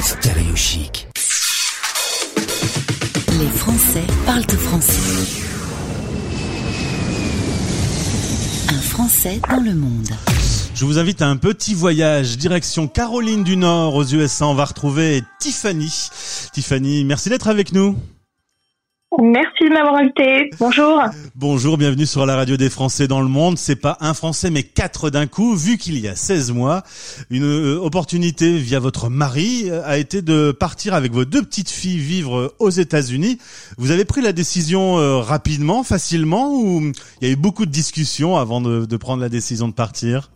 Stéréo chic. Les Français parlent français. Un Français dans le monde. Je vous invite à un petit voyage direction Caroline du Nord aux USA. On va retrouver Tiffany. Tiffany, merci d'être avec nous. Merci de m'avoir invité. Bonjour. Bonjour, bienvenue sur la radio des Français dans le monde. C'est pas un Français mais quatre d'un coup, vu qu'il y a 16 mois, une euh, opportunité via votre mari euh, a été de partir avec vos deux petites filles vivre aux États-Unis. Vous avez pris la décision euh, rapidement, facilement, ou il y a eu beaucoup de discussions avant de, de prendre la décision de partir?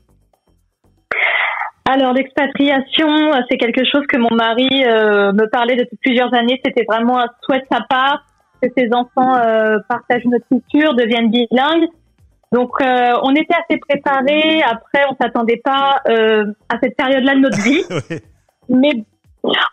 Alors l'expatriation, c'est quelque chose que mon mari me parlait depuis plusieurs années. C'était vraiment un souhait de sa part que ses enfants euh, partagent notre culture, deviennent bilingues. Donc euh, on était assez préparés. Après, on s'attendait pas euh, à cette période-là de notre vie, mais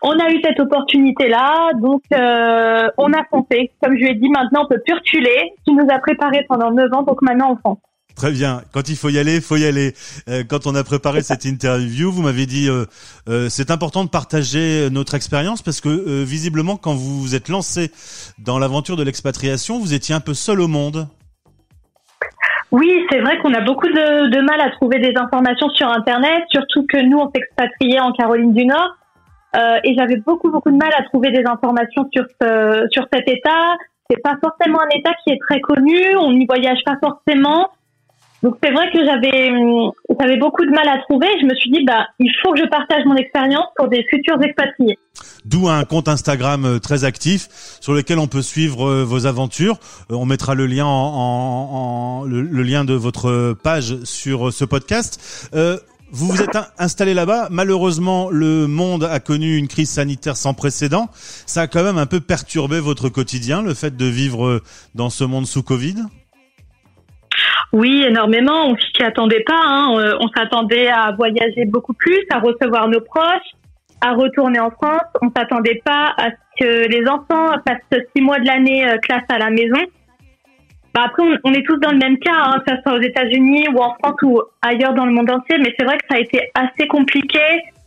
on a eu cette opportunité-là, donc on a foncé. Comme je lui ai dit, maintenant on peut plus reculer. Tu nous as préparé pendant 9 ans, donc maintenant on fonce. Très bien. Quand il faut y aller, faut y aller. Euh, quand on a préparé cette interview, vous m'avez dit euh, euh, c'est important de partager notre expérience parce que visiblement, quand vous vous êtes lancé dans l'aventure de l'expatriation, vous étiez un peu seul au monde. Oui, c'est vrai qu'on a beaucoup de, mal à trouver des informations sur Internet, surtout que nous, on s'expatriait en Caroline du Nord. et j'avais beaucoup, beaucoup de mal à trouver des informations sur, sur cet État. C'est pas forcément un État qui est très connu, on n'y voyage pas forcément. Donc c'est vrai que j'avais hum, j'avais beaucoup de mal à trouver. Je me suis dit bah il faut que je partage mon expérience pour des futurs expatriés. D'où un compte Instagram euh, très actif sur lequel on peut suivre euh, vos aventures. Euh, on mettra le lien en, en, le, lien de votre page sur ce podcast. Euh, vous vous êtes installé là-bas. Malheureusement, le monde a connu une crise sanitaire sans précédent. Ça a quand même un peu perturbé votre quotidien, le fait de vivre dans ce monde sous Covid. Oui, énormément. On s'y attendait pas. Hein. Euh, on s'attendait à voyager beaucoup plus, à recevoir nos proches, à retourner en France. On s'attendait pas à ce que les enfants passent six mois de l'année euh, classe à la maison. Bah après, on, est tous dans le même cas, hein, que ce soit aux États-Unis ou en France ou ailleurs dans le monde entier. Mais c'est vrai que ça a été assez compliqué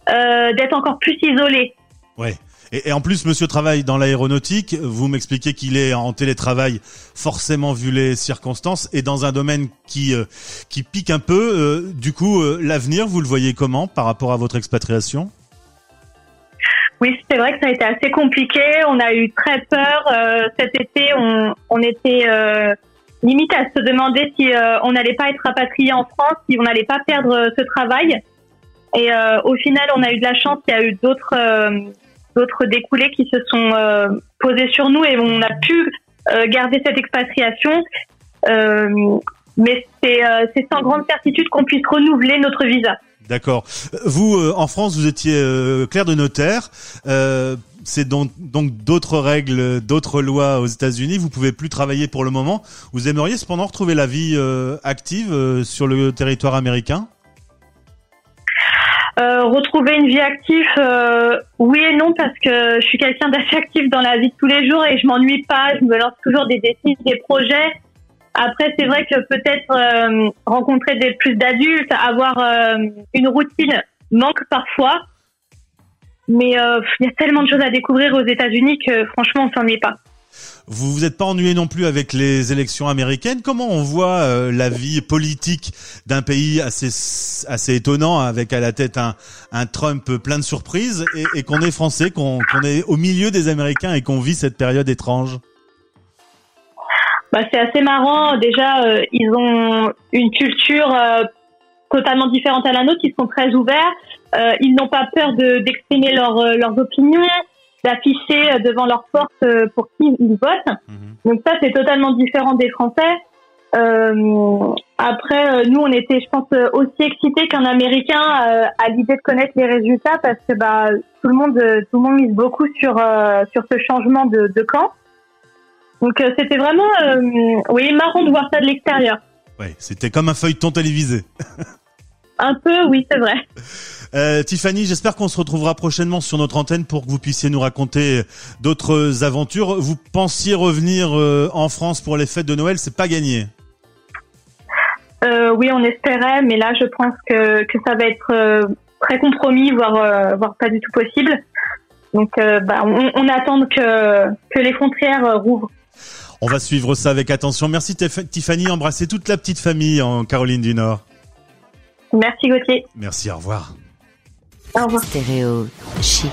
euh, d'être encore plus isolé. Ouais. Et, en plus, monsieur travaille dans l'aéronautique. Vous m'expliquez qu'il est en télétravail, forcément vu les circonstances, et dans un domaine qui euh, qui pique un peu. Euh, du coup, euh, l'avenir, vous le voyez comment par rapport à votre expatriation? Oui, c'est vrai que ça a été assez compliqué. On a eu très peur. cet été, on, était limite à se demander si on n'allait pas être rapatrié en France, si on n'allait pas perdre ce travail. Et au final, on a eu de la chance. Il y a eu d'autres d'autres découlés qui se sont euh, posés sur nous et on a pu euh, garder cette expatriation. Euh, mais c'est sans grande certitude qu'on puisse renouveler notre visa. D'accord. Vous, en France, vous étiez clerc de notaire. c'est donc donc d'autres règles, d'autres lois aux États-Unis. Vous pouvez plus travailler pour le moment. Vous aimeriez cependant retrouver la vie active sur le territoire américain? Euh, retrouver une vie active, euh, oui et non, parce que je suis quelqu'un d'assez actif dans la vie de tous les jours et je m'ennuie pas. Je me lance toujours des défis, des projets. Après, c'est vrai que peut-être euh, rencontrer des plus d'adultes, avoir une routine manque parfois. Mais il y a tellement de choses à découvrir aux États-Unis que franchement, on s'ennuie pas. Vous vous êtes pas ennuyé non plus avec les élections américaines? Comment on voit euh, la vie politique d'un pays assez assez étonnant avec à la tête un, Trump plein de surprises et, qu'on est français, qu'on est au milieu des Américains et qu'on vit cette période étrange? Bah, c'est assez marrant. Déjà, euh, ils ont une culture euh, totalement différente à la nôtre. Ils sont très ouverts. ils n'ont pas peur d'exprimer leurs opinions d'afficher euh, devant leur porte euh, pour qui ils votent. Mhm. Donc ça, c'est totalement différent des Français. Euh, après, nous, on était, je pense, aussi excités qu'un Américain à l'idée de connaître les résultats parce que bah, tout le monde, tout le monde mise beaucoup sur sur ce changement de, de camp. Donc c'était vraiment, oui, marrant de voir ça de l'extérieur. Ouais, c'était comme un feuilleton télévisé. un peu, oui, c'est vrai. Euh, Tiffany, j'espère qu'on se retrouvera prochainement sur notre antenne pour que vous puissiez nous raconter d'autres aventures. Vous pensiez revenir euh, en France pour les fêtes de Noël, c'est pas gagné. Euh, oui, on espérait, mais là, je pense que, que ça va être très compromis, voire, voire pas du tout possible. Donc, bah, on, on, attend que, que les frontières rouvrent. On va suivre ça avec attention. Merci Tiffany, embrassez toute la petite famille en Caroline du Nord. Merci Gauthier. Merci, au revoir. Au revoir. Stéréo chic.